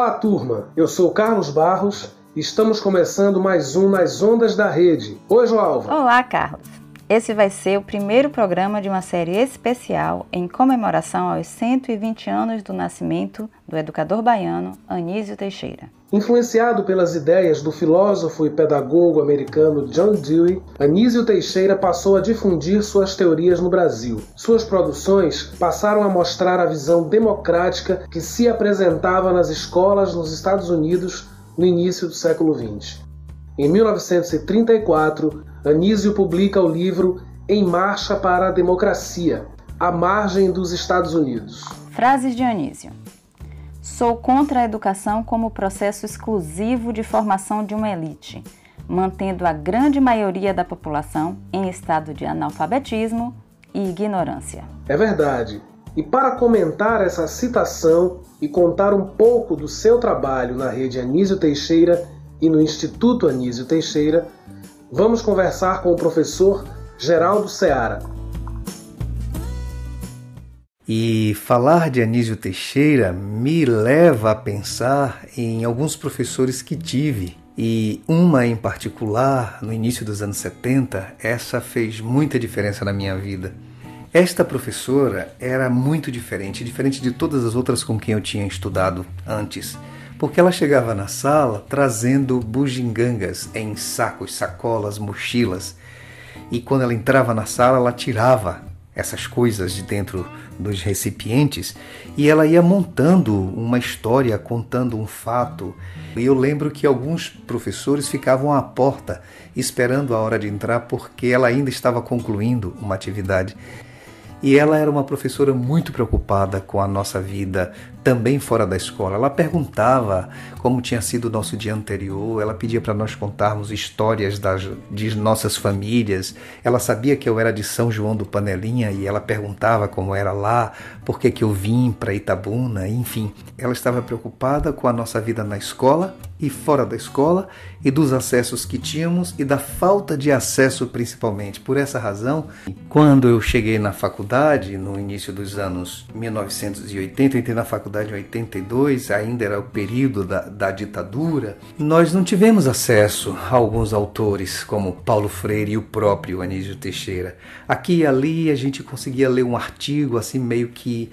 Olá, turma! Eu sou Carlos Barros e estamos começando mais um Nas Ondas da Rede. Oi, Joalva! Olá, Carlos! Esse vai ser o primeiro programa de uma série especial em comemoração aos 120 anos do nascimento do educador baiano Anísio Teixeira. Influenciado pelas ideias do filósofo e pedagogo americano John Dewey, Anísio Teixeira passou a difundir suas teorias no Brasil. Suas produções passaram a mostrar a visão democrática que se apresentava nas escolas nos Estados Unidos no início do século XX. Em 1934, Anísio publica o livro Em Marcha para a Democracia, à margem dos Estados Unidos. Frases de Anísio. Sou contra a educação como processo exclusivo de formação de uma elite, mantendo a grande maioria da população em estado de analfabetismo e ignorância. É verdade. E para comentar essa citação e contar um pouco do seu trabalho na rede Anísio Teixeira e no Instituto Anísio Teixeira, vamos conversar com o professor Geraldo Seara. E falar de Anísio Teixeira me leva a pensar em alguns professores que tive. E uma em particular, no início dos anos 70, essa fez muita diferença na minha vida. Esta professora era muito diferente, diferente de todas as outras com quem eu tinha estudado antes porque ela chegava na sala trazendo bugigangas em sacos, sacolas, mochilas. E quando ela entrava na sala, ela tirava essas coisas de dentro dos recipientes e ela ia montando uma história, contando um fato. E eu lembro que alguns professores ficavam à porta esperando a hora de entrar porque ela ainda estava concluindo uma atividade. E ela era uma professora muito preocupada com a nossa vida, também fora da escola. Ela perguntava como tinha sido o nosso dia anterior, ela pedia para nós contarmos histórias das, de nossas famílias. Ela sabia que eu era de São João do Panelinha e ela perguntava como era lá, por que, que eu vim para Itabuna, enfim. Ela estava preocupada com a nossa vida na escola e fora da escola e dos acessos que tínhamos e da falta de acesso principalmente. Por essa razão, quando eu cheguei na faculdade, no início dos anos 1980, eu entrei na faculdade em 82, ainda era o período da, da ditadura, nós não tivemos acesso a alguns autores como Paulo Freire e o próprio Anísio Teixeira. Aqui e ali a gente conseguia ler um artigo assim meio que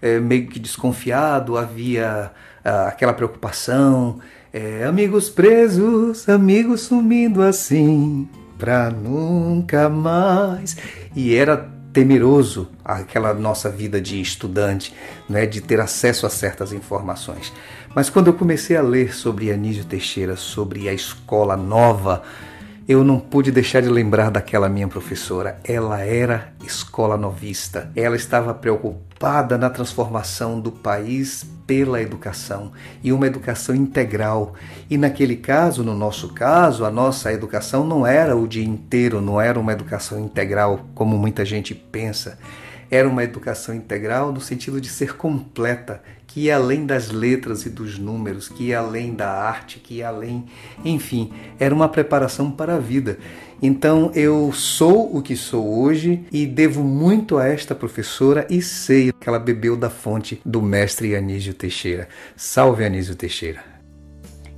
é, meio que desconfiado, havia ah, aquela preocupação é, amigos presos, amigos sumindo assim, pra nunca mais. E era temeroso aquela nossa vida de estudante, né, de ter acesso a certas informações. Mas quando eu comecei a ler sobre Anísio Teixeira, sobre a escola nova, eu não pude deixar de lembrar daquela minha professora. Ela era escola novista. Ela estava preocupada na transformação do país pela educação e uma educação integral. E naquele caso, no nosso caso, a nossa educação não era o dia inteiro, não era uma educação integral como muita gente pensa. Era uma educação integral no sentido de ser completa, que ia além das letras e dos números, que ia além da arte, que ia além. Enfim, era uma preparação para a vida. Então eu sou o que sou hoje e devo muito a esta professora e sei que ela bebeu da fonte do mestre Anísio Teixeira. Salve Anísio Teixeira!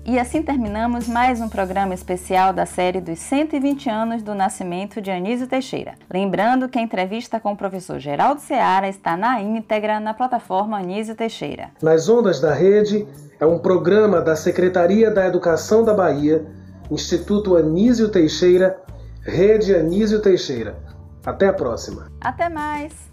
E assim terminamos mais um programa especial da série dos 120 anos do nascimento de Anísio Teixeira. Lembrando que a entrevista com o professor Geraldo Seara está na íntegra na plataforma Anísio Teixeira. Nas Ondas da Rede é um programa da Secretaria da Educação da Bahia, Instituto Anísio Teixeira, Rede Anísio Teixeira. Até a próxima. Até mais.